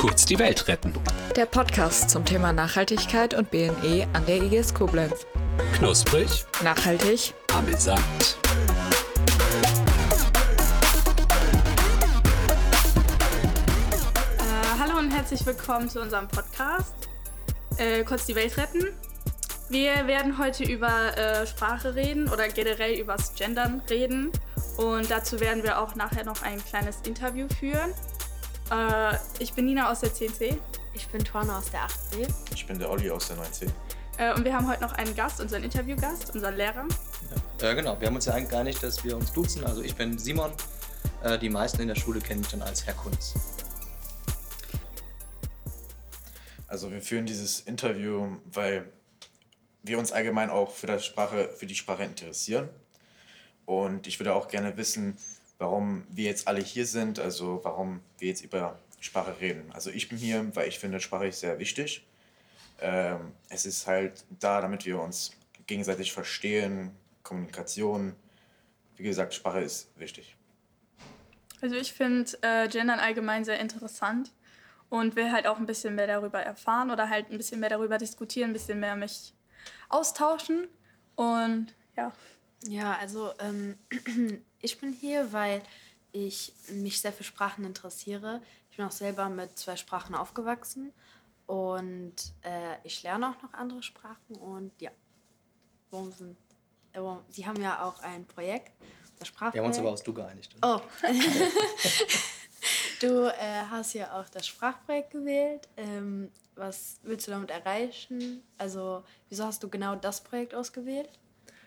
Kurz die Welt retten. Der Podcast zum Thema Nachhaltigkeit und BNE an der IGS Koblenz. Knusprig, Nachhaltig, amüsant. Äh, hallo und herzlich willkommen zu unserem Podcast. Äh, kurz die Welt retten. Wir werden heute über äh, Sprache reden oder generell übers Gendern reden. Und dazu werden wir auch nachher noch ein kleines Interview führen. Äh, ich bin Nina aus der 10C Ich bin Torne aus der 8C. Ich bin der Olli aus der 9C. äh, und wir haben heute noch einen Gast, unseren Interviewgast, unseren Lehrer. Ja, genau. Wir haben uns ja eigentlich geeinigt, dass wir uns duzen. Also ich bin Simon. Äh, die meisten in der Schule kennen mich dann als Herr Kunz. Also wir führen dieses Interview, weil wir uns allgemein auch für, das Sprache, für die Sprache interessieren. Und ich würde auch gerne wissen, warum wir jetzt alle hier sind, also warum wir jetzt über Sprache reden. Also ich bin hier, weil ich finde, Sprache ist sehr wichtig. Ähm, es ist halt da, damit wir uns gegenseitig verstehen, Kommunikation. Wie gesagt, Sprache ist wichtig. Also ich finde äh, Gendern allgemein sehr interessant und will halt auch ein bisschen mehr darüber erfahren oder halt ein bisschen mehr darüber diskutieren, ein bisschen mehr mich austauschen. Und ja. Ja, also ähm, ich bin hier, weil ich mich sehr für Sprachen interessiere. Ich bin auch selber mit zwei Sprachen aufgewachsen und äh, ich lerne auch noch andere Sprachen und ja. Äh, Sie haben ja auch ein Projekt, das Sprachprojekt. Wir haben uns aber aus Du geeinigt. Oh. du äh, hast ja auch das Sprachprojekt gewählt. Ähm, was willst du damit erreichen? Also, wieso hast du genau das Projekt ausgewählt?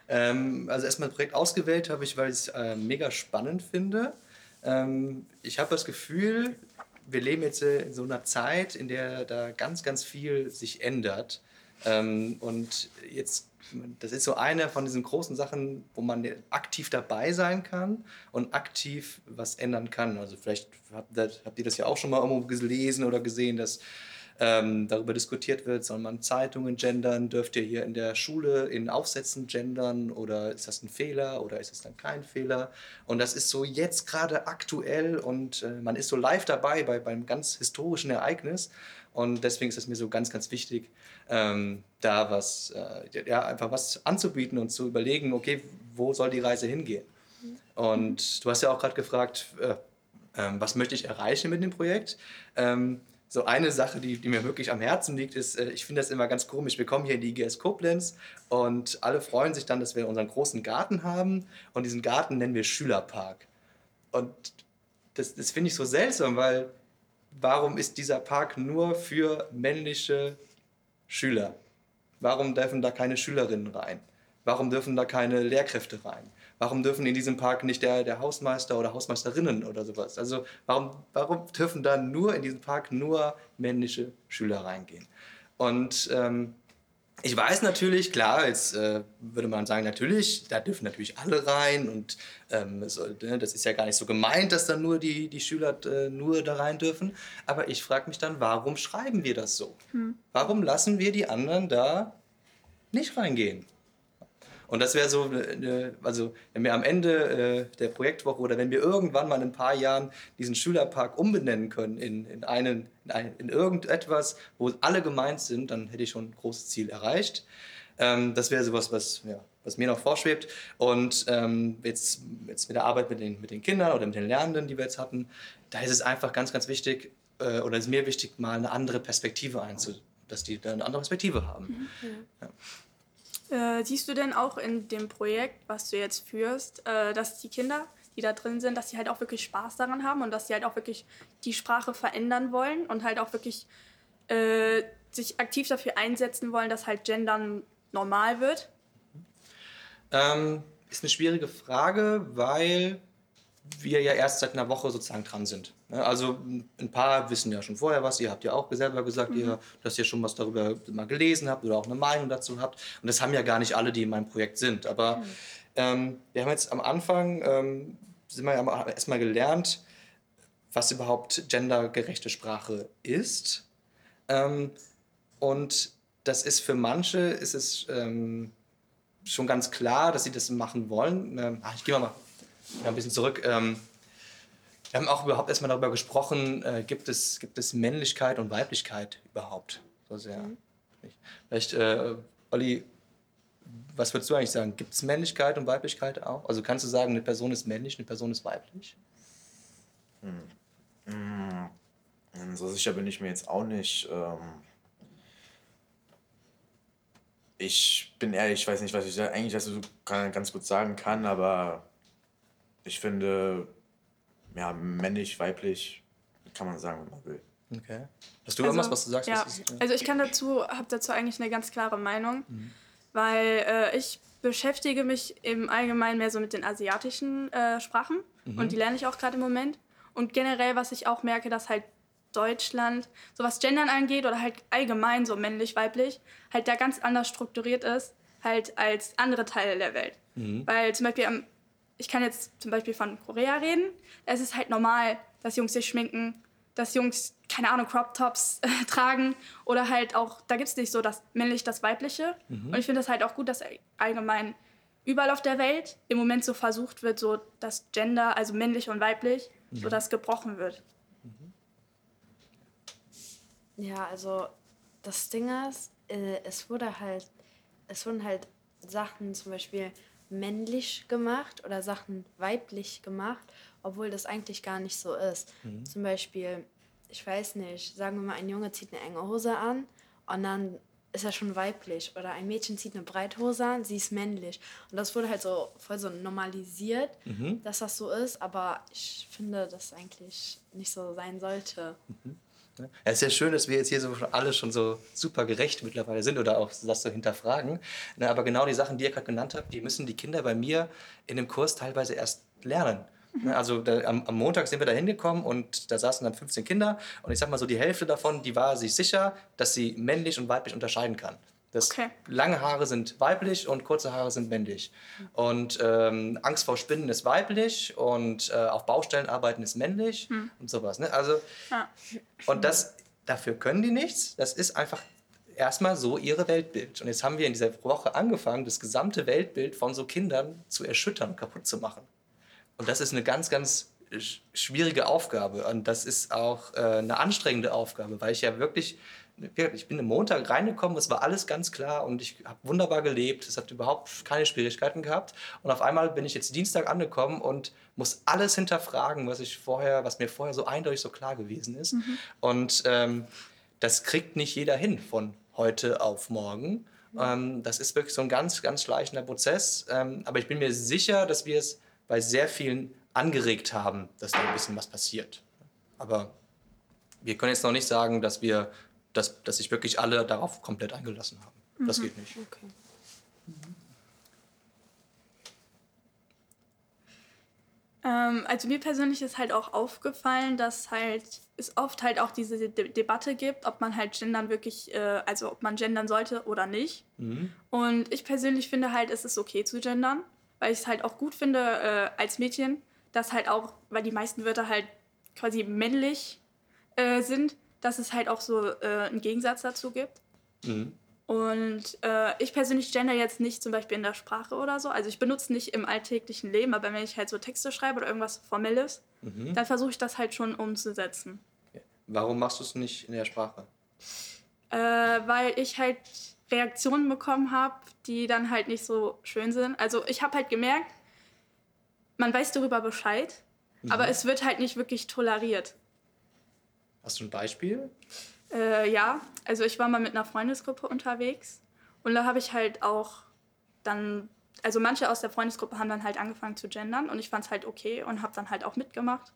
Ähm, also erstmal ein Projekt ausgewählt habe ich, weil ich es äh, mega spannend finde. Ähm, ich habe das Gefühl, wir leben jetzt in so einer Zeit, in der da ganz, ganz viel sich ändert. Ähm, und jetzt, das ist so eine von diesen großen Sachen, wo man aktiv dabei sein kann und aktiv was ändern kann. Also vielleicht das, habt ihr das ja auch schon mal irgendwo gelesen oder gesehen, dass ähm, darüber diskutiert wird, soll man Zeitungen gendern, dürft ihr hier in der Schule in Aufsätzen gendern oder ist das ein Fehler oder ist es dann kein Fehler? Und das ist so jetzt gerade aktuell und äh, man ist so live dabei bei, beim ganz historischen Ereignis und deswegen ist es mir so ganz, ganz wichtig, ähm, da was, äh, ja, einfach was anzubieten und zu überlegen, okay, wo soll die Reise hingehen? Und du hast ja auch gerade gefragt, äh, ähm, was möchte ich erreichen mit dem Projekt? Ähm, so eine Sache, die, die mir wirklich am Herzen liegt, ist, äh, ich finde das immer ganz komisch. Wir kommen hier in die IGS Koblenz und alle freuen sich dann, dass wir unseren großen Garten haben und diesen Garten nennen wir Schülerpark. Und das, das finde ich so seltsam, weil warum ist dieser Park nur für männliche Schüler? Warum dürfen da keine Schülerinnen rein? Warum dürfen da keine Lehrkräfte rein? Warum dürfen in diesem Park nicht der, der Hausmeister oder Hausmeisterinnen oder sowas? Also warum, warum dürfen da nur in diesem Park nur männliche Schüler reingehen? Und ähm, ich weiß natürlich, klar, jetzt äh, würde man sagen, natürlich, da dürfen natürlich alle rein und ähm, so, ne, das ist ja gar nicht so gemeint, dass dann nur die, die Schüler äh, nur da rein dürfen. Aber ich frage mich dann, warum schreiben wir das so? Warum lassen wir die anderen da nicht reingehen? Und das wäre so, eine, also wenn wir am Ende äh, der Projektwoche oder wenn wir irgendwann mal in ein paar Jahren diesen Schülerpark umbenennen können in, in, einen, in, ein, in irgendetwas, wo alle gemeint sind, dann hätte ich schon ein großes Ziel erreicht. Ähm, das wäre sowas, was, ja, was mir noch vorschwebt. Und ähm, jetzt, jetzt mit der Arbeit mit den, mit den Kindern oder mit den Lernenden, die wir jetzt hatten, da ist es einfach ganz, ganz wichtig, äh, oder ist mir wichtig, mal eine andere Perspektive einzu, dass die da eine andere Perspektive haben. Ja. Äh, siehst du denn auch in dem Projekt, was du jetzt führst, äh, dass die Kinder, die da drin sind, dass sie halt auch wirklich Spaß daran haben und dass sie halt auch wirklich die Sprache verändern wollen und halt auch wirklich äh, sich aktiv dafür einsetzen wollen, dass halt Gendern normal wird? Ähm, ist eine schwierige Frage, weil wir ja erst seit einer Woche sozusagen dran sind. Ne, Also ein paar wissen ja schon vorher was. Ihr habt ja auch selber gesagt, ihr, dass ihr schon was darüber mal gelesen habt oder auch eine Meinung dazu habt. Und das haben ja gar nicht alle, die in meinem Projekt sind. Aber ähm, wir haben jetzt am Anfang, ähm, sind wir ja erstmal gelernt, was überhaupt gendergerechte Sprache ist. Ähm, und das ist für manche, ist es ähm, schon ganz klar, dass sie das machen wollen. Ähm, ah, ich gehe mal, mal ein bisschen zurück. Ähm, Wir haben auch überhaupt erstmal darüber gesprochen, äh, gibt, es, gibt es Männlichkeit und Weiblichkeit überhaupt? So sehr. Mhm. Vielleicht, äh, Olli, was würdest du eigentlich sagen? Gibt es Männlichkeit und Weiblichkeit auch? Also kannst du sagen, eine Person ist männlich, eine Person ist weiblich? Hm, So sicher bin ich mir jetzt auch nicht. Ähm, ich bin ehrlich, ich weiß nicht, was ich da eigentlich dazu ganz gut sagen kann, aber ich finde, ja, männlich, weiblich, kann man sagen, wie man will. Okay. Hast du irgendwas, was du sagst? Ja. was ist, Also ich kann dazu, habe dazu eigentlich eine ganz klare Meinung, weil äh, ich beschäftige mich im Allgemeinen mehr so mit den asiatischen äh, Sprachen und die lerne ich auch gerade im Moment. Und generell, was ich auch merke, dass halt Deutschland, so was Gendern angeht oder halt allgemein so männlich, weiblich, halt da ganz anders strukturiert ist, halt als andere Teile der Welt. Weil zum Beispiel, am, ich kann jetzt zum Beispiel von Korea reden, es ist halt normal, dass Jungs sich schminken, dass Jungs, keine Ahnung, Crop Tops äh, tragen oder halt auch, da gibt es nicht so das männlich, das weibliche. Und ich finde das halt auch gut, dass allgemein überall auf der Welt im Moment so versucht wird, so das Gender, also männlich und weiblich, so das gebrochen wird. Ja, also das Ding ist, äh, es wurde halt, es wurden halt Sachen zum Beispiel männlich gemacht oder Sachen weiblich gemacht, obwohl das eigentlich gar nicht so ist. Zum Beispiel, ich weiß nicht, sagen wir mal, ein Junge zieht eine enge Hose an und dann ist er schon weiblich. Oder ein Mädchen zieht eine Breithose an, sie ist männlich. Und das wurde halt so voll so normalisiert, dass das so ist, aber ich finde, dass eigentlich nicht so sein sollte. Ja, es ist ja schön, dass wir jetzt hier so alle schon so super gerecht mittlerweile sind oder auch das so hinterfragen. Ne, aber genau die Sachen, die ihr gerade genannt habt, die müssen die Kinder bei mir in dem Kurs teilweise erst lernen. Ne, Also da, am, am Montag sind wir da hingekommen und da saßen dann 15 Kinder und ich sag mal so, die Hälfte davon, die war sich sicher, dass sie männlich und weiblich unterscheiden kann. Das Okay. lange Haare sind weiblich und kurze Haare sind männlich. Und ähm, Angst vor Spinnen ist weiblich und äh, auf Baustellen arbeiten ist männlich und sowas. Ne? Also Ja. und das, dafür können die nichts. Das ist einfach erstmal so ihre Weltbild. Und jetzt haben wir in dieser Woche angefangen, das gesamte Weltbild von so Kindern zu erschüttern, kaputt zu machen. Und das ist eine ganz, ganz sch- schwierige Aufgabe. Und das ist auch äh, eine anstrengende Aufgabe, weil ich ja wirklich, ich bin am Montag reingekommen, es war alles ganz klar und ich habe wunderbar gelebt. Es hat überhaupt keine Schwierigkeiten gehabt. Und auf einmal bin ich jetzt Dienstag angekommen und muss alles hinterfragen, was ich vorher, was mir vorher so eindeutig so klar gewesen ist. Und ähm, das kriegt nicht jeder hin von heute auf morgen. Ähm, das ist wirklich so ein ganz, ganz schleichender Prozess. Ähm, aber ich bin mir sicher, dass wir es bei sehr vielen angeregt haben, dass da ein bisschen was passiert. Aber wir können jetzt noch nicht sagen, dass wir, dass, dass sich wirklich alle darauf komplett eingelassen haben. Das geht nicht. Okay. Ähm, also mir persönlich ist halt auch aufgefallen, dass halt es oft halt auch diese De Debatte gibt, ob man halt gendern wirklich, äh, also ob man gendern sollte oder nicht. Und ich persönlich finde halt, es ist okay zu gendern, weil ich es halt auch gut finde äh, als Mädchen, dass halt auch, weil die meisten Wörter halt quasi männlich äh, sind, dass es halt auch so äh, einen Gegensatz dazu gibt. Und äh, ich persönlich gender jetzt nicht zum Beispiel in der Sprache oder so. Also ich benutze nicht im alltäglichen Leben, aber wenn ich halt so Texte schreibe oder irgendwas Formelles, dann versuche ich das halt schon umzusetzen. Warum machst du es nicht in der Sprache? Äh, weil ich halt Reaktionen bekommen habe, die dann halt nicht so schön sind. Also ich habe halt gemerkt, man weiß darüber Bescheid, aber es wird halt nicht wirklich toleriert. Hast du ein Beispiel? Äh, ja, also ich war mal mit einer Freundesgruppe unterwegs und da habe ich halt auch dann, also manche aus der Freundesgruppe haben dann halt angefangen zu gendern und ich fand es halt okay und habe dann halt auch mitgemacht.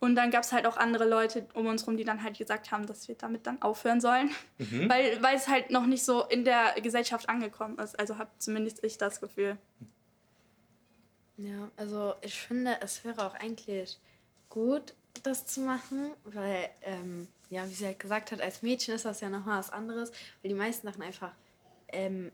Und dann gab es halt auch andere Leute um uns rum, die dann halt gesagt haben, dass wir damit dann aufhören sollen, weil, weil es halt noch nicht so in der Gesellschaft angekommen ist. Also habe zumindest ich das Gefühl. Ja, also ich finde, es wäre auch eigentlich gut, das zu machen, weil, ähm, ja, wie sie halt gesagt hat, als Mädchen ist das ja nochmal was anderes, weil die meisten Sachen einfach, ähm,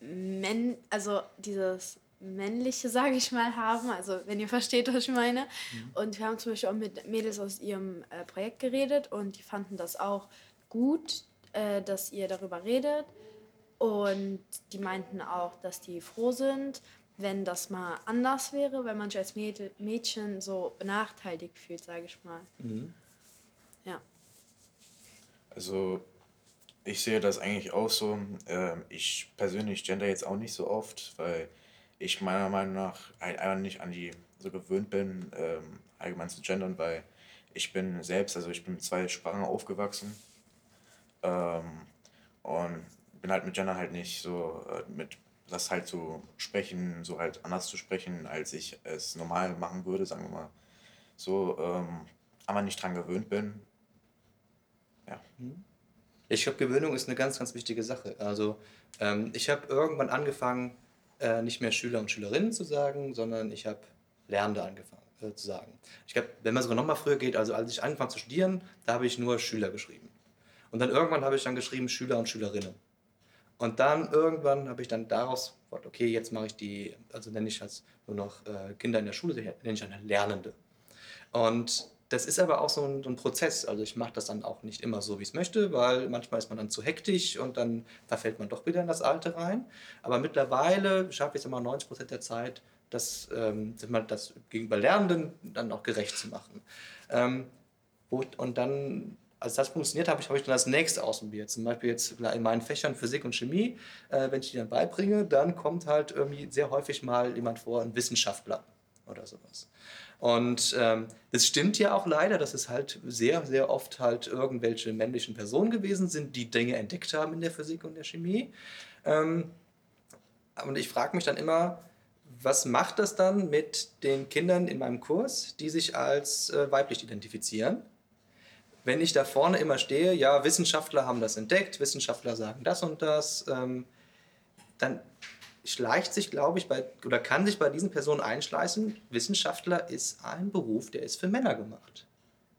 männ also dieses männliche, sage ich mal, haben, also wenn ihr versteht, was ich meine. Und wir haben zum Beispiel auch mit Mädels aus ihrem äh, Projekt geredet und die fanden das auch gut, äh, dass ihr darüber redet. Und die meinten auch, dass die froh sind, wenn das mal anders wäre, wenn man sich als Mädchen so benachteiligt fühlt, sage ich mal. Ja. Also ich sehe das eigentlich auch so. Ähm, ich persönlich gender jetzt auch nicht so oft, weil ich meiner Meinung nach halt einfach nicht an die so gewöhnt bin, ähm, allgemein zu gendern, weil ich bin selbst, also ich bin mit zwei Sprachen aufgewachsen ähm, und bin halt mit Gendern halt nicht so äh, mit das halt zu sprechen, so halt anders zu sprechen, als ich es normal machen würde, sagen wir mal. So, ähm, aber nicht dran gewöhnt bin. Ja. Ich glaube, Gewöhnung ist eine ganz, ganz wichtige Sache. Also ähm, ich habe irgendwann angefangen, äh, nicht mehr Schüler und Schülerinnen zu sagen, sondern ich habe Lernende angefangen äh, zu sagen. Ich glaube, wenn man sogar noch mal früher geht, also als ich angefangen zu studieren, da habe ich nur Schüler geschrieben. Und dann irgendwann habe ich dann geschrieben Schüler und Schülerinnen. Und dann irgendwann habe ich dann daraus, okay, jetzt mache ich die, also nenne ich als nur noch äh, Kinder in der Schule, nenne ich dann Lernende. Und das ist aber auch so ein, so ein Prozess. Also ich mache das dann auch nicht immer so, wie ich es möchte, weil manchmal ist man dann zu hektisch und dann verfällt man doch wieder in das Alte rein. Aber mittlerweile schaffe ich es immer 90 Prozent der Zeit, das, ähm, das gegenüber Lernenden dann auch gerecht zu machen. Ähm, und dann, als das funktioniert habe, habe ich dann das nächste ausprobiert. Zum Beispiel jetzt in meinen Fächern Physik und Chemie, äh, wenn ich die dann beibringe, dann kommt halt irgendwie sehr häufig mal jemand vor, ein Wissenschaftler oder sowas. Und ähm, das stimmt ja auch leider, dass es halt sehr, sehr oft halt irgendwelche männlichen Personen gewesen sind, die Dinge entdeckt haben in der Physik und der Chemie. Ähm, und ich frage mich dann immer, was macht das dann mit den Kindern in meinem Kurs, die sich als äh, weiblich identifizieren? Wenn ich da vorne immer stehe, ja, Wissenschaftler haben das entdeckt, Wissenschaftler sagen das und das, ähm, dann schleicht sich, glaube ich, bei, oder kann sich bei diesen Personen einschleißen, Wissenschaftler ist ein Beruf, der ist für Männer gemacht.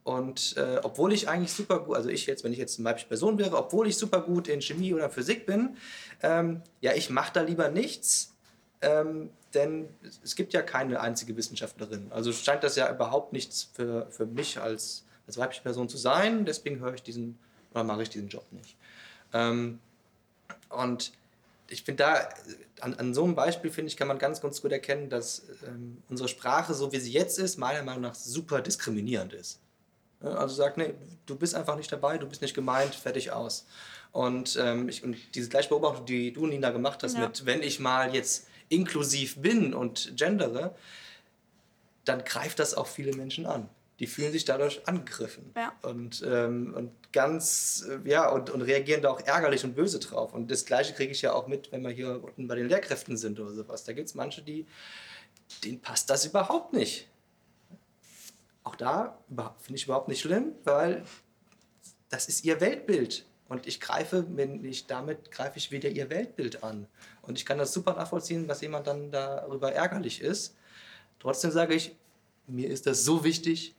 Und äh, obwohl ich eigentlich super gut, also ich jetzt, wenn ich jetzt eine weibliche Person wäre, obwohl ich super gut in Chemie oder Physik bin, ähm, ja, ich mache da lieber nichts, ähm, denn es gibt ja keine einzige Wissenschaftlerin. Also scheint das ja überhaupt nichts für, für mich als, als weibliche Person zu sein, deswegen höre ich diesen, oder mache ich diesen Job nicht. Ähm, und ich finde da, an, an, so einem Beispiel, finde ich, kann man ganz, ganz gut erkennen, dass ähm, unsere Sprache, so wie sie jetzt ist, meiner Meinung nach super diskriminierend ist. Also sagt, nee, du bist einfach nicht dabei, du bist nicht gemeint, fertig aus. Und, ähm, ich, und diese gleiche Beobachtung, die du, Nina, gemacht hast, ja. mit, wenn ich mal jetzt inklusiv bin und gendere, dann greift das auch viele Menschen an. Die fühlen sich dadurch angegriffen ja. und, ähm, und ganz, äh, ja, und, und reagieren da auch ärgerlich und böse drauf. Und das Gleiche kriege ich ja auch mit, wenn wir hier unten bei den Lehrkräften sind oder sowas. Da gibt es manche, die, denen passt das überhaupt nicht. Auch da finde ich überhaupt nicht schlimm, weil das ist ihr Weltbild. Und ich greife, wenn ich damit greife ich wieder ihr Weltbild an. Und ich kann das super nachvollziehen, was jemand dann darüber ärgerlich ist. Trotzdem sage ich, mir ist das so wichtig,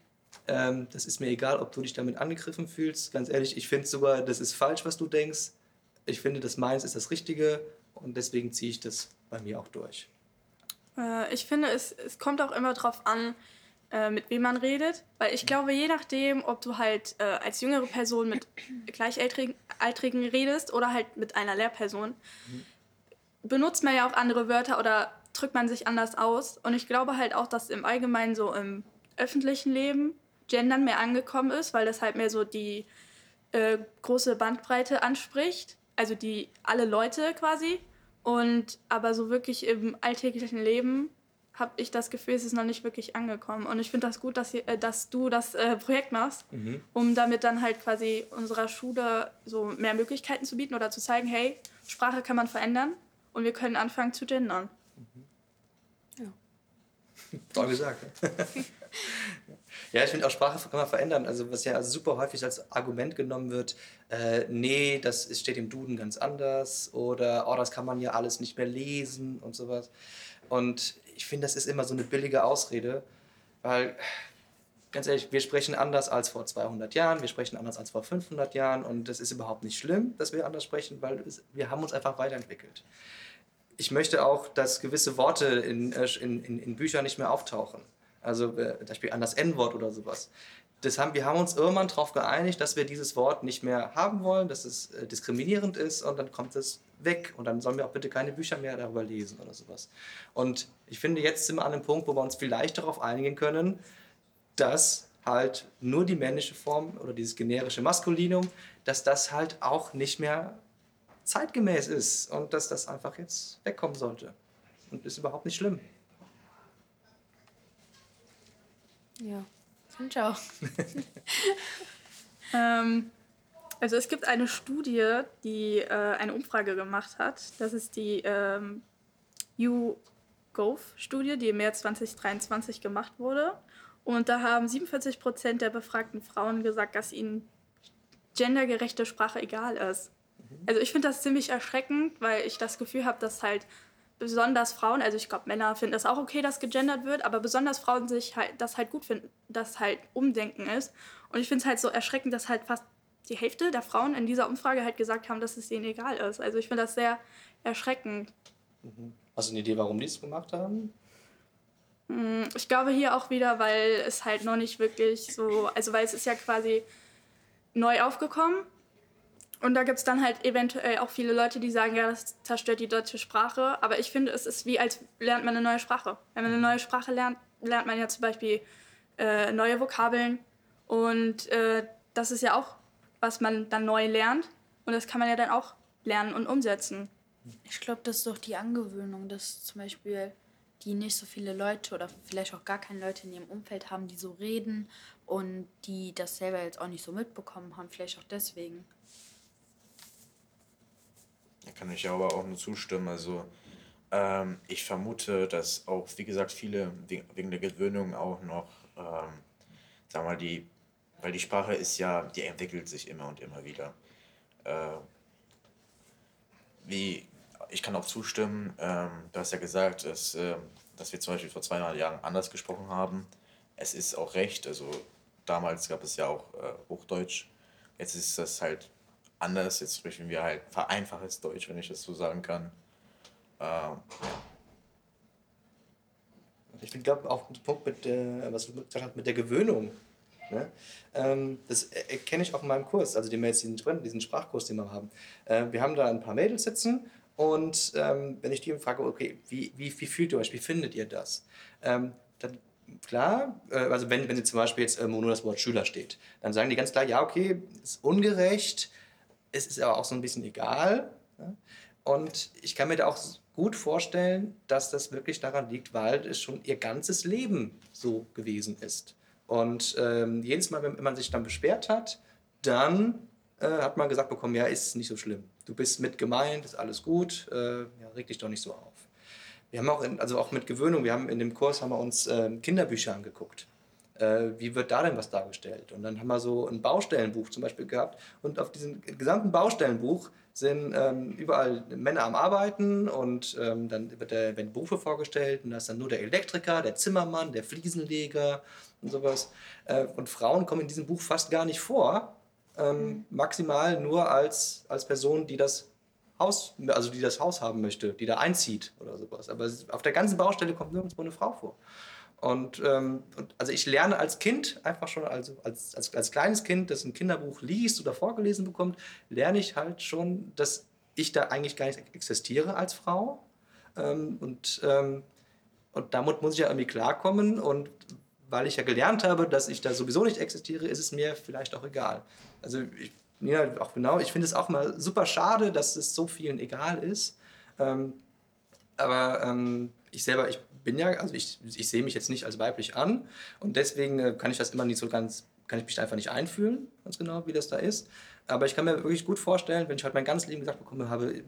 ähm, das ist mir egal, ob du dich damit angegriffen fühlst. Ganz ehrlich, ich finde sogar, das ist falsch, was du denkst. Ich finde, das meins ist das Richtige und deswegen ziehe ich das bei mir auch durch. Äh, ich finde, es, es kommt auch immer darauf an, äh, mit wem man redet. Weil ich glaube, je nachdem, ob du halt äh, als jüngere Person mit Gleichaltrigen redest oder halt mit einer Lehrperson, mhm. benutzt man ja auch andere Wörter oder drückt man sich anders aus. Und ich glaube halt auch, dass im Allgemeinen so im öffentlichen Leben Gendern mehr angekommen ist, weil das halt mehr so die äh, große Bandbreite anspricht. Also die alle Leute quasi. Und aber so wirklich im alltäglichen Leben habe ich das Gefühl, es ist noch nicht wirklich angekommen. Und ich finde das gut, dass, hier, äh, dass du das äh, Projekt machst, mhm. um damit dann halt quasi unserer Schule so mehr Möglichkeiten zu bieten oder zu zeigen, hey, Sprache kann man verändern und wir können anfangen zu gendern. Mhm. Ja. Toll gesagt. ja, ich finde auch Sprache kann man verändern. Also was ja super häufig als Argument genommen wird, äh, nee, das steht im Duden ganz anders oder oh, das kann man ja alles nicht mehr lesen und sowas. Und ich finde, das ist immer so eine billige Ausrede, weil, ganz ehrlich, wir sprechen anders als vor 200 Jahren, wir sprechen anders als vor 500 Jahren und das ist überhaupt nicht schlimm, dass wir anders sprechen, weil wir haben uns einfach weiterentwickelt. Ich möchte auch, dass gewisse Worte in, äh, in, in Büchern nicht mehr auftauchen. Also äh, zum Beispiel an das N-Wort oder sowas. das haben, wir haben uns irgendwann darauf geeinigt, dass wir dieses Wort nicht mehr haben wollen, dass es äh, diskriminierend ist und dann kommt es weg und dann sollen wir auch bitte keine Bücher mehr darüber lesen oder sowas. Und ich finde, jetzt sind wir an einem Punkt, wo wir uns vielleicht darauf einigen können, dass halt nur die männliche Form oder dieses generische Maskulinum, dass das halt auch nicht mehr zeitgemäß ist und dass das einfach jetzt wegkommen sollte. Und ist überhaupt nicht schlimm. Ja, finde ich auch. Ähm, also es gibt eine Studie, die äh, eine Umfrage gemacht hat. Das ist die ähm, YouGov-Studie, die im März 2023 gemacht wurde. Und da haben 47 Prozent der befragten Frauen gesagt, dass ihnen gendergerechte Sprache egal ist. Also ich finde das ziemlich erschreckend, weil ich das Gefühl habe, dass halt besonders Frauen, also ich glaube Männer finden das auch okay, dass gegendert wird, aber besonders Frauen sich halt das halt gut finden, dass halt Umdenken ist. Und ich finde es halt so erschreckend, dass halt fast die Hälfte der Frauen in dieser Umfrage halt gesagt haben, dass es ihnen egal ist. Also ich finde das sehr erschreckend. Hast du eine Idee, warum die es gemacht haben? Ich glaube hier auch wieder, weil es halt noch nicht wirklich so, also weil es ist ja quasi neu aufgekommen. Und da gibt es dann halt eventuell auch viele Leute, die sagen, ja, das zerstört die deutsche Sprache. Aber ich finde, es ist wie, als lernt man eine neue Sprache. Wenn man eine neue Sprache lernt, lernt man ja zum Beispiel äh, neue Vokabeln. Und äh, das ist ja auch, was man dann neu lernt. Und das kann man ja dann auch lernen und umsetzen. Ich glaube, das ist doch die Angewöhnung, dass zum Beispiel die nicht so viele Leute oder vielleicht auch gar keine Leute in ihrem Umfeld haben, die so reden und die das selber jetzt auch nicht so mitbekommen haben. Vielleicht auch deswegen. Da kann ich aber auch nur zustimmen. Also ähm, ich vermute, dass auch, wie gesagt, viele we- wegen der Gewöhnung auch noch, ähm, sagen wir mal, die, weil die Sprache ist ja, die entwickelt sich immer und immer wieder. Äh, wie, ich kann auch zustimmen, ähm, du hast ja gesagt, dass, ähm, dass wir zum Beispiel vor 200 Jahren anders gesprochen haben. Es ist auch recht, also damals gab es ja auch äh, Hochdeutsch. Jetzt ist das halt anders, jetzt sprechen wir halt vereinfachtes Deutsch, wenn ich das so sagen kann. Ähm, Ich glaube auch ein Punkt mit der, was du gesagt hast, mit der Gewöhnung. Ne? Ähm, das erkenne ich auch in meinem Kurs, also den wir jetzt diesen, diesen Sprachkurs, den wir haben. Äh, wir haben da ein paar Mädels sitzen und ähm, wenn ich die frage, okay, wie, wie, wie fühlt ihr euch, wie findet ihr das? Ähm, dann klar, äh, also wenn, wenn sie zum Beispiel jetzt ähm, nur das Wort Schüler steht, dann sagen die ganz klar, ja, okay, ist ungerecht, es ist aber auch so ein bisschen egal. Ne? Und ich kann mir da auch gut vorstellen, dass das wirklich daran liegt, weil es schon ihr ganzes Leben so gewesen ist. Und ähm, jedes Mal, wenn man sich dann beschwert hat, dann äh, hat man gesagt bekommen, ja, ist nicht so schlimm. Du bist mit gemeint, ist alles gut, äh, ja, reg dich doch nicht so auf. Wir haben auch, in, also auch mit Gewöhnung, wir haben in dem Kurs haben wir uns ähm, Kinderbücher angeguckt. Äh, wie wird da denn was dargestellt? Und dann haben wir so ein Baustellenbuch zum Beispiel gehabt. Und auf diesem gesamten Baustellenbuch sind ähm, überall Männer am Arbeiten und ähm, dann wird der, werden Berufe vorgestellt und da ist dann nur der Elektriker, der Zimmermann, der Fliesenleger und sowas. Äh, und Frauen kommen in diesem Buch fast gar nicht vor, ähm, maximal nur als, als Person, die das Haus, also die das Haus haben möchte, die da einzieht oder sowas. Aber auf der ganzen Baustelle kommt nirgendwo eine Frau vor. Und, ähm, und also ich lerne als Kind einfach schon, also als, als, als kleines Kind, das ein Kinderbuch liest oder vorgelesen bekommt, lerne ich halt schon, dass ich da eigentlich gar nicht existiere als Frau. Ähm, und, ähm, und damit muss ich ja irgendwie klarkommen. Und weil ich ja gelernt habe, dass ich da sowieso nicht existiere, ist es mir vielleicht auch egal. Also ich, ja, auch genau, ich finde es auch mal super schade, dass es so vielen egal ist. Ähm, aber ähm, ich selber, ich bin ja, also ich, ich sehe mich jetzt nicht als weiblich an und deswegen äh, kann ich das immer nicht so ganz, kann ich mich da einfach nicht einfühlen, ganz genau, wie das da ist. Aber ich kann mir wirklich gut vorstellen, wenn ich halt mein ganzes Leben gesagt bekommen habe,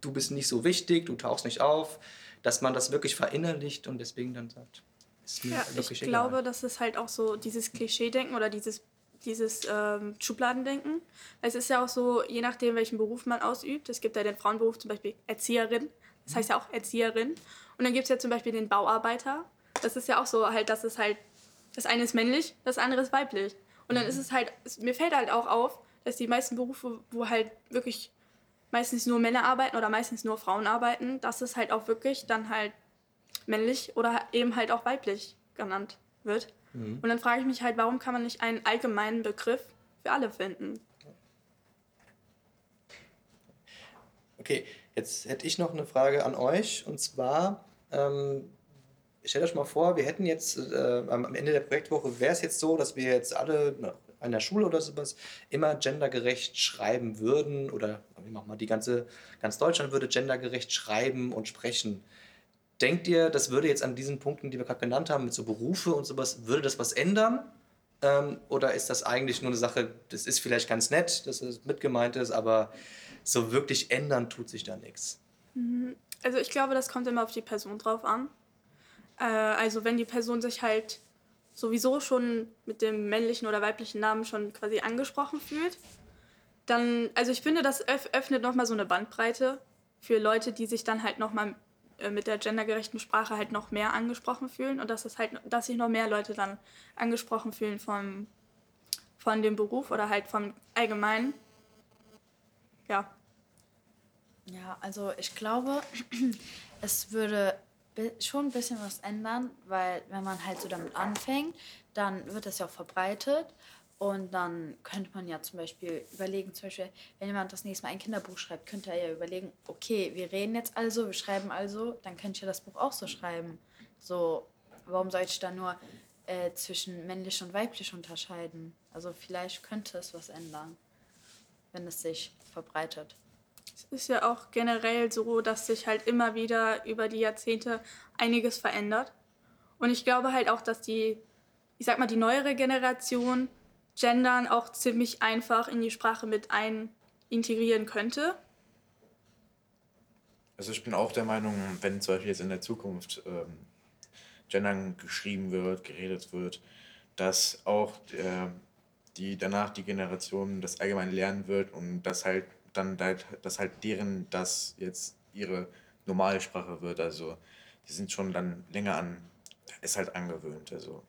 du bist nicht so wichtig, du tauchst nicht auf, dass man das wirklich verinnerlicht und deswegen dann sagt, ist mir Ja, wirklich ich egal. glaube, das ist halt auch so dieses Klischee-Denken oder dieses, dieses ähm, Schubladendenken. Es ist ja auch so, je nachdem, welchen Beruf man ausübt. Es gibt ja den Frauenberuf zum Beispiel Erzieherin. Das heißt ja auch Erzieherin. Und dann gibt es ja zum Beispiel den Bauarbeiter. Das ist ja auch so halt, das ist halt, das eine ist männlich, das andere ist weiblich. Und dann ist es halt, es, mir fällt halt auch auf, dass die meisten Berufe, wo halt wirklich meistens nur Männer arbeiten oder meistens nur Frauen arbeiten, dass es halt auch wirklich dann halt männlich oder eben halt auch weiblich genannt wird. Und dann frage ich mich halt, warum kann man nicht einen allgemeinen Begriff für alle finden? Okay, jetzt hätte ich noch eine Frage an euch und zwar, ähm, stellt euch mal vor, wir hätten jetzt äh, am Ende der Projektwoche, wäre es jetzt so, dass wir jetzt alle an der Schule oder sowas immer gendergerecht schreiben würden oder ich mach mal die ganze, ganz Deutschland würde gendergerecht schreiben und sprechen. Denkt ihr, das würde jetzt an diesen Punkten, die wir gerade genannt haben, mit so Berufe und sowas, würde das was ändern? Ähm, oder ist das eigentlich nur eine Sache, das ist vielleicht ganz nett, dass es mitgemeint ist, aber so wirklich ändern tut sich da nichts? Also ich glaube, das kommt immer auf die Person drauf an. Äh, also wenn die Person sich halt sowieso schon mit dem männlichen oder weiblichen Namen schon quasi angesprochen fühlt, dann, also ich finde, das öff öffnet nochmal so eine Bandbreite für Leute, die sich dann halt nochmal mit der gendergerechten Sprache halt noch mehr angesprochen fühlen und dass es halt, dass sich noch mehr Leute dann angesprochen fühlen vom, von dem Beruf oder halt vom Allgemeinen. Ja. Ja, also ich glaube, es würde schon ein bisschen was ändern, weil wenn man halt so damit anfängt, dann wird das ja auch verbreitet. Und dann könnte man ja zum Beispiel überlegen, zum Beispiel, wenn jemand das nächste Mal ein Kinderbuch schreibt, könnte er ja überlegen, okay, wir reden jetzt also, wir schreiben also, dann könnte ich ja das Buch auch so schreiben. So, warum soll ich da nur äh, zwischen männlich und weiblich unterscheiden? Also vielleicht könnte es was ändern, wenn es sich verbreitet. Es ist ja auch generell so, dass sich halt immer wieder über die Jahrzehnte einiges verändert. Und ich glaube halt auch, dass die, ich sag mal, die neuere Generation Gendern auch ziemlich einfach in die Sprache mit ein integrieren könnte. Also ich bin auch der Meinung, wenn zum Beispiel jetzt in der Zukunft ähm, Gendern geschrieben wird, geredet wird, dass auch äh, die danach die Generation das allgemein lernen wird und dass halt dann dass halt deren das jetzt ihre normale Sprache wird. Also die sind schon dann länger an es halt angewöhnt. Also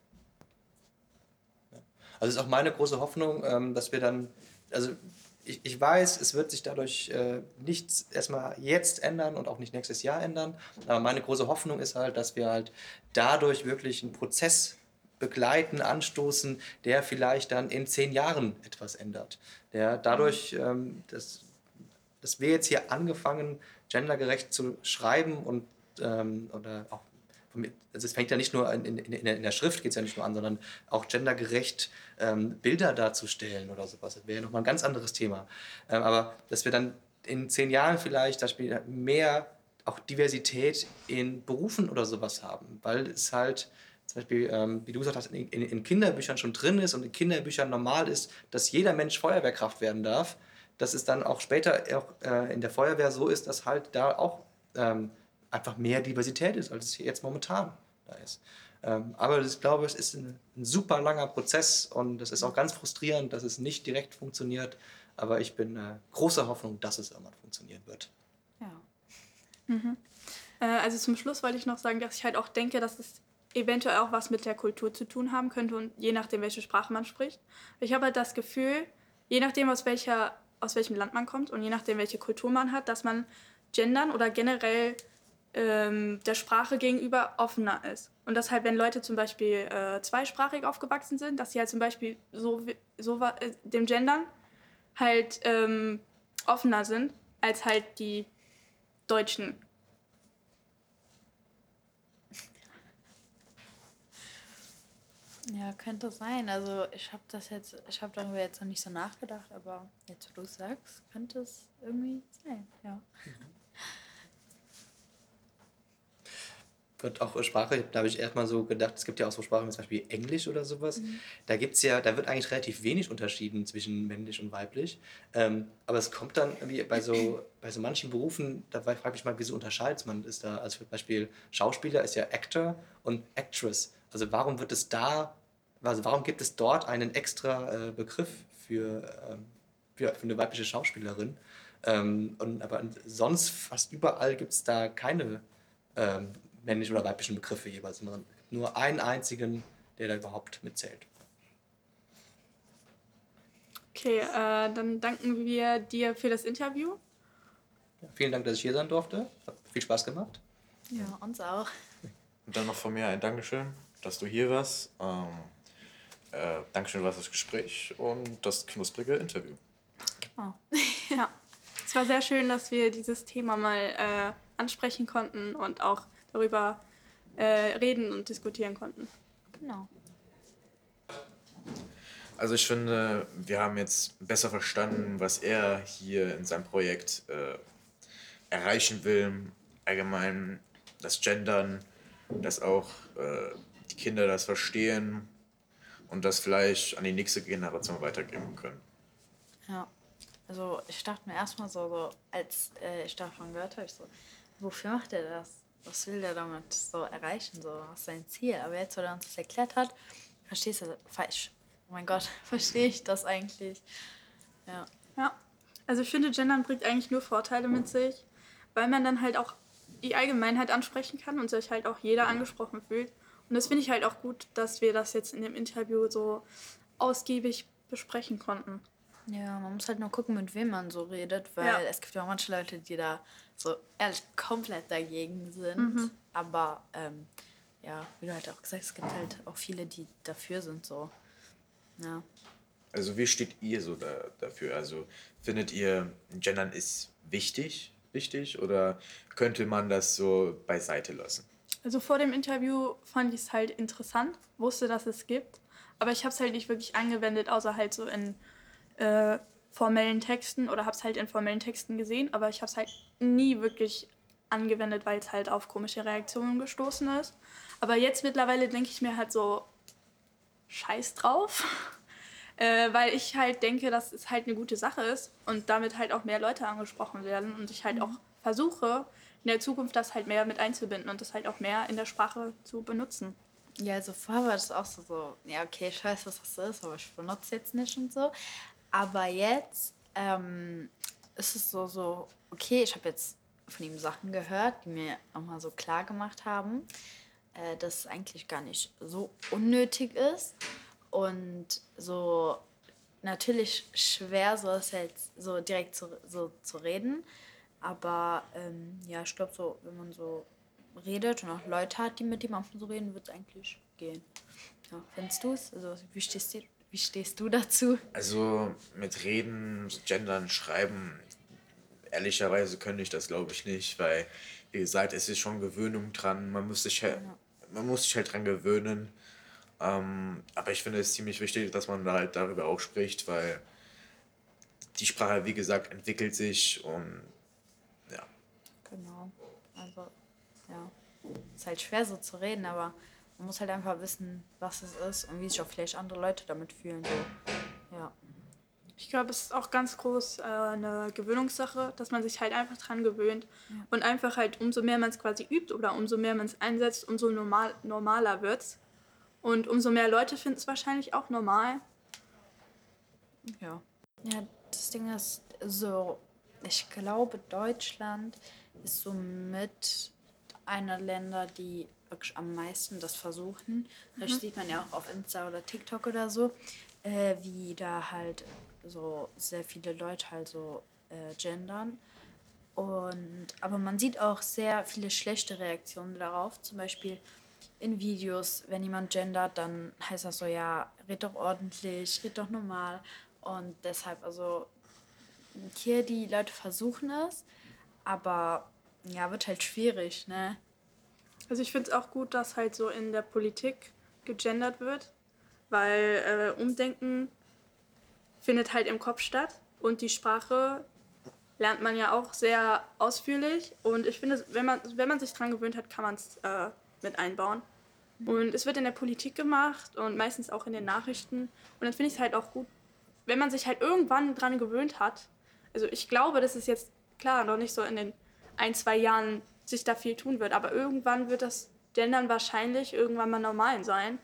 Also ist auch meine große Hoffnung, ähm, dass wir dann, also ich, ich weiß, es wird sich dadurch äh, nichts erstmal jetzt ändern und auch nicht nächstes Jahr ändern, aber meine große Hoffnung ist halt, dass wir halt dadurch wirklich einen Prozess begleiten, anstoßen, der vielleicht dann in zehn Jahren etwas ändert. Der dadurch, ähm, dass, dass wir jetzt hier angefangen, gendergerecht zu schreiben und ähm, oder auch also es fängt ja nicht nur in, in, in der- Schrift geht es ja nicht nur an, sondern auch gendergerecht ähm, Bilder darzustellen oder sowas. Das wäre ja nochmal ein ganz anderes Thema. Ähm, aber dass wir dann in zehn Jahren vielleicht mehr auch Diversität in Berufen oder sowas haben, weil es halt zum Beispiel, ähm, wie du gesagt hast, in, in, in Kinderbüchern schon drin ist und in Kinderbüchern normal ist, dass jeder Mensch Feuerwehrkraft werden darf, dass es dann auch später auch, äh, in der Feuerwehr so ist, dass halt da auch ähm, einfach mehr Diversität ist, als es hier jetzt momentan da ist. Ähm, aber ich glaube, es ist ein, ein super langer Prozess und es ist auch ganz frustrierend, dass es nicht direkt funktioniert. Aber ich bin äh, großer Hoffnung, dass es irgendwann funktionieren wird. Ja. Äh, also zum Schluss wollte ich noch sagen, dass ich halt auch denke, dass es eventuell auch was mit der Kultur zu tun haben könnte und je nachdem, welche Sprache man spricht. Ich habe halt das Gefühl, je nachdem, aus, welcher, aus welchem Land man kommt und je nachdem, welche Kultur man hat, dass man gendern oder generell ähm, der Sprache gegenüber offener ist. Und dass halt, wenn Leute zum Beispiel äh, zweisprachig aufgewachsen sind, dass sie halt zum Beispiel so, so äh, dem Gendern halt ähm, offener sind als halt die Deutschen. Ja, könnte sein. Also ich habe das jetzt, ich habe darüber jetzt noch nicht so nachgedacht, aber jetzt, wo du es sagst, könnte es irgendwie sein, ja. Gott, auch Sprache, da habe ich erstmal so gedacht, es gibt ja auch so Sprachen wie zum Beispiel Englisch oder sowas. Da gibt's ja, da wird eigentlich relativ wenig unterschieden zwischen männlich und weiblich. Ähm, aber es kommt dann irgendwie bei so, bei so manchen Berufen, da frage ich mich mal, wieso unterscheidet man das da? Also zum Beispiel Schauspieler ist ja Actor und Actress. Also warum wird es da, also warum gibt es dort einen extra äh, Begriff für, ähm, für, für eine weibliche Schauspielerin? Ähm, und, aber sonst fast überall gibt es da keine ähm, männlichen oder weiblichen Begriffe jeweils, sondern nur einen einzigen, der da überhaupt mitzählt. Okay, äh, dann danken wir dir für das Interview. Ja, vielen Dank, dass ich hier sein durfte. Hat viel Spaß gemacht. Ja, uns auch. und dann noch von mir ein Dankeschön dass du hier warst. Ähm, äh, Dankeschön für das Gespräch und das knusprige Interview. Genau. Ja, es war sehr schön, dass wir dieses Thema mal äh, ansprechen konnten und auch darüber äh, reden und diskutieren konnten. Genau. Also ich finde, wir haben jetzt besser verstanden, was er hier in seinem Projekt äh, erreichen will. Allgemein das Gendern, dass auch äh, die Kinder das verstehen und das vielleicht an die nächste Generation weitergeben können. Ja. Also ich dachte mir erstmal so, so als äh, ich davon gehört habe, ich so, wofür macht er das? Was will der damit so erreichen? So, was ist sein Ziel? Aber jetzt, wo er uns das erklärt hat, verstehst du falsch. Oh mein Gott, verstehe ich das eigentlich? Ja. Ja, also ich finde, Gendern bringt eigentlich nur Vorteile mit sich, weil man dann halt auch die Allgemeinheit ansprechen kann und sich halt auch jeder angesprochen fühlt. Und das finde ich halt auch gut, dass wir das jetzt in dem Interview so ausgiebig besprechen konnten. Ja, man muss halt nur gucken, mit wem man so redet, weil Ja. es gibt ja auch manche Leute, die da so ehrlich komplett dagegen sind. Aber ähm, ja, wie du halt auch gesagt hast, es gibt halt auch viele, die dafür sind so. Ja. Also wie steht ihr so da, dafür? Also findet ihr, Gendern ist wichtig, wichtig oder könnte man das so beiseite lassen? Also vor dem Interview fand ich es halt interessant, wusste, dass es gibt, aber ich habe es halt nicht wirklich angewendet, außer halt so in äh, formellen Texten oder habe es halt in formellen Texten gesehen, aber ich habe es halt nie wirklich angewendet, weil es halt auf komische Reaktionen gestoßen ist. Aber jetzt mittlerweile denke ich mir halt so, scheiß drauf. Äh, weil ich halt denke, dass es halt eine gute Sache ist und damit halt auch mehr Leute angesprochen werden und ich halt auch versuche, in der Zukunft das halt mehr mit einzubinden und das halt auch mehr in der Sprache zu benutzen. Ja, also vorher war das auch so, so ja, okay, ich weiß, was das ist, aber ich benutze jetzt nicht und so. Aber jetzt ähm, ist es so, so, okay, ich habe jetzt von ihm Sachen gehört, die mir nochmal so klar gemacht haben, äh, dass es eigentlich gar nicht so unnötig ist. Und so natürlich schwer, so ist jetzt so direkt zu, so zu reden. Aber ähm, ja, ich glaube, so, wenn man so redet und auch Leute hat, die mit jemandem so reden, wird es eigentlich gehen. Ja, findest du es? Also, wie stehst, du, wie stehst du dazu? Also mit Reden, Gendern, Schreiben, ehrlicherweise könnte ich das glaube ich nicht, weil wie gesagt, es ist schon Gewöhnung dran, man muss sich halt, man muss sich halt dran gewöhnen. Ähm, aber ich finde es ziemlich wichtig, dass man da halt darüber auch spricht, weil die Sprache, wie gesagt, entwickelt sich und ja. Genau. Also, ja. Ist halt schwer so zu reden, aber man muss halt einfach wissen, was es ist und wie sich auch vielleicht andere Leute damit fühlen. So. Ja. Ich glaube, es ist auch ganz groß äh, eine Gewöhnungssache, dass man sich halt einfach dran gewöhnt und einfach halt umso mehr man es quasi übt oder umso mehr man es einsetzt, umso normal, normaler wird es. Und umso mehr Leute finden es wahrscheinlich auch normal. Ja. Ja, das Ding ist so, ich glaube, Deutschland ist so mit einer Länder, die wirklich am meisten das versuchen. Das sieht man ja auch auf Insta oder TikTok oder so, äh, wie da halt so sehr viele Leute halt so äh, gendern. Und, aber man sieht auch sehr viele schlechte Reaktionen darauf. Zum Beispiel in Videos, wenn jemand gendert, dann heißt das so, ja, red doch ordentlich, red doch normal. Und deshalb, also, hier die Leute versuchen es, aber ja, wird halt schwierig, ne? Also ich finde es auch gut, dass halt so in der Politik gegendert wird, weil äh, Umdenken findet halt im Kopf statt und die Sprache lernt man ja auch sehr ausführlich und ich finde, wenn man, wenn man sich dran gewöhnt hat, kann man es äh, mit einbauen. Und es wird in der Politik gemacht und meistens auch in den Nachrichten und dann finde ich es halt auch gut, wenn man sich halt irgendwann dran gewöhnt hat. Also ich glaube, dass es jetzt klar noch nicht so in den ein, zwei Jahren sich da viel tun wird, aber irgendwann wird das Gendern wahrscheinlich irgendwann mal normal sein.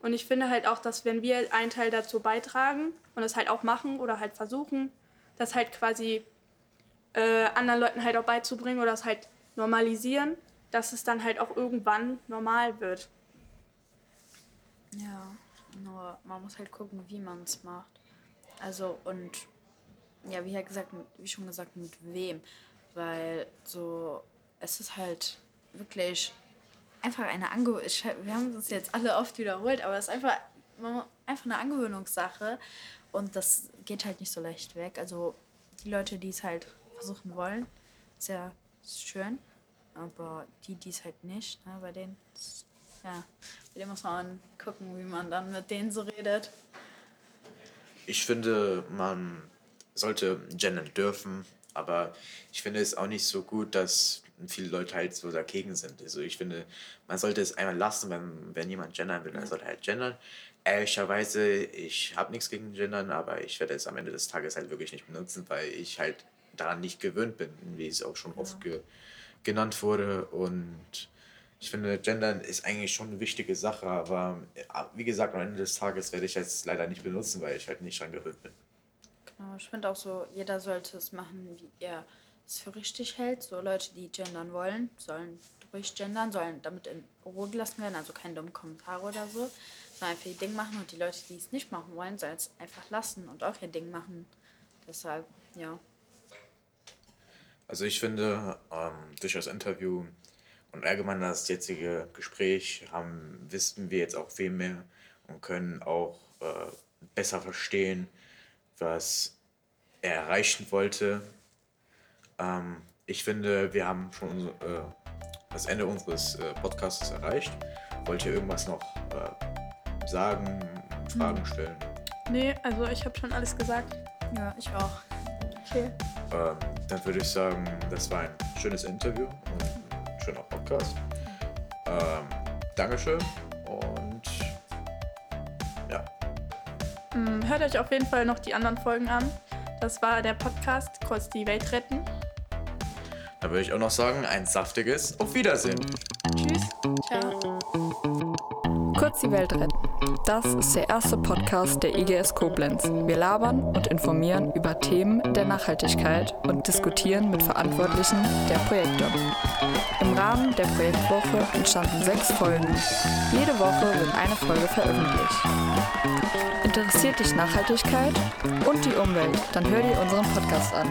Und ich finde halt auch, dass wenn wir einen Teil dazu beitragen und es halt auch machen oder halt versuchen, das halt quasi äh, anderen Leuten halt auch beizubringen oder es halt normalisieren, dass es dann halt auch irgendwann normal wird. Ja, nur man muss halt gucken, wie man es macht. Also und ja, wie, ja gesagt, wie schon gesagt, mit wem. Weil so, es ist halt wirklich einfach eine Angewöhnung. Wir haben es jetzt alle oft wiederholt, aber es ist einfach, einfach eine Angewöhnungssache. Und das geht halt nicht so leicht weg. Also die Leute, die es halt versuchen wollen, ist ja schön. Aber die, die es halt nicht, ne, bei denen, ja, bei denen muss man gucken, wie man dann mit denen so redet. Ich finde, man sollte gendern dürfen, aber ich finde es auch nicht so gut, dass viele Leute halt so dagegen sind. Also ich finde, man sollte es einmal lassen, wenn, wenn jemand gendern will, dann sollte er halt gendern. Ehrlicherweise, ich habe nichts gegen Gendern, aber ich werde es am Ende des Tages halt wirklich nicht benutzen, weil ich halt daran nicht gewöhnt bin, wie es auch schon ja. oft ge genannt wurde. Und ich finde, Gendern ist eigentlich schon eine wichtige Sache, aber äh, wie gesagt, am Ende des Tages werde ich es leider nicht benutzen, weil ich halt nicht dran gewöhnt bin. Genau, ich finde auch so, jeder sollte es machen, wie er es für richtig hält. So Leute, die gendern wollen, sollen ruhig gendern, sollen damit in Ruhe gelassen werden, also keine dummen Kommentare oder so, sondern einfach ihr Ding machen und die Leute, die es nicht machen wollen, sollen es einfach lassen und auch ihr Ding machen. Deshalb, ja. Also ich finde, ähm, durch das Interview und allgemein das jetzige Gespräch haben, wissen wir jetzt auch viel mehr und können auch äh, besser verstehen, was er erreichen wollte. Ähm, ich finde, wir haben schon äh, das Ende unseres äh, Podcasts erreicht. Wollt ihr irgendwas noch äh, sagen, Fragen hm. stellen? Nee, also ich habe schon alles gesagt. Ja, ich auch. Okay. Ähm, dann würde ich sagen, das war ein schönes Interview und ein schöner Podcast. Ähm, Dankeschön hört euch auf jeden Fall noch die anderen Folgen an. Das war der Podcast Kurz die Welt retten. Dann würde ich auch noch sagen, ein saftiges Auf Wiedersehen. Tschüss. Ciao. Kurz die Welt retten. Das ist der erste Podcast der IGS Koblenz. Wir labern und informieren über Themen der Nachhaltigkeit und diskutieren mit Verantwortlichen der Projekte. Im Rahmen der Projektwoche entstanden sechs Folgen. Jede Woche wird eine Folge veröffentlicht. Interessiert dich Nachhaltigkeit und die Umwelt, dann hör dir unseren Podcast an.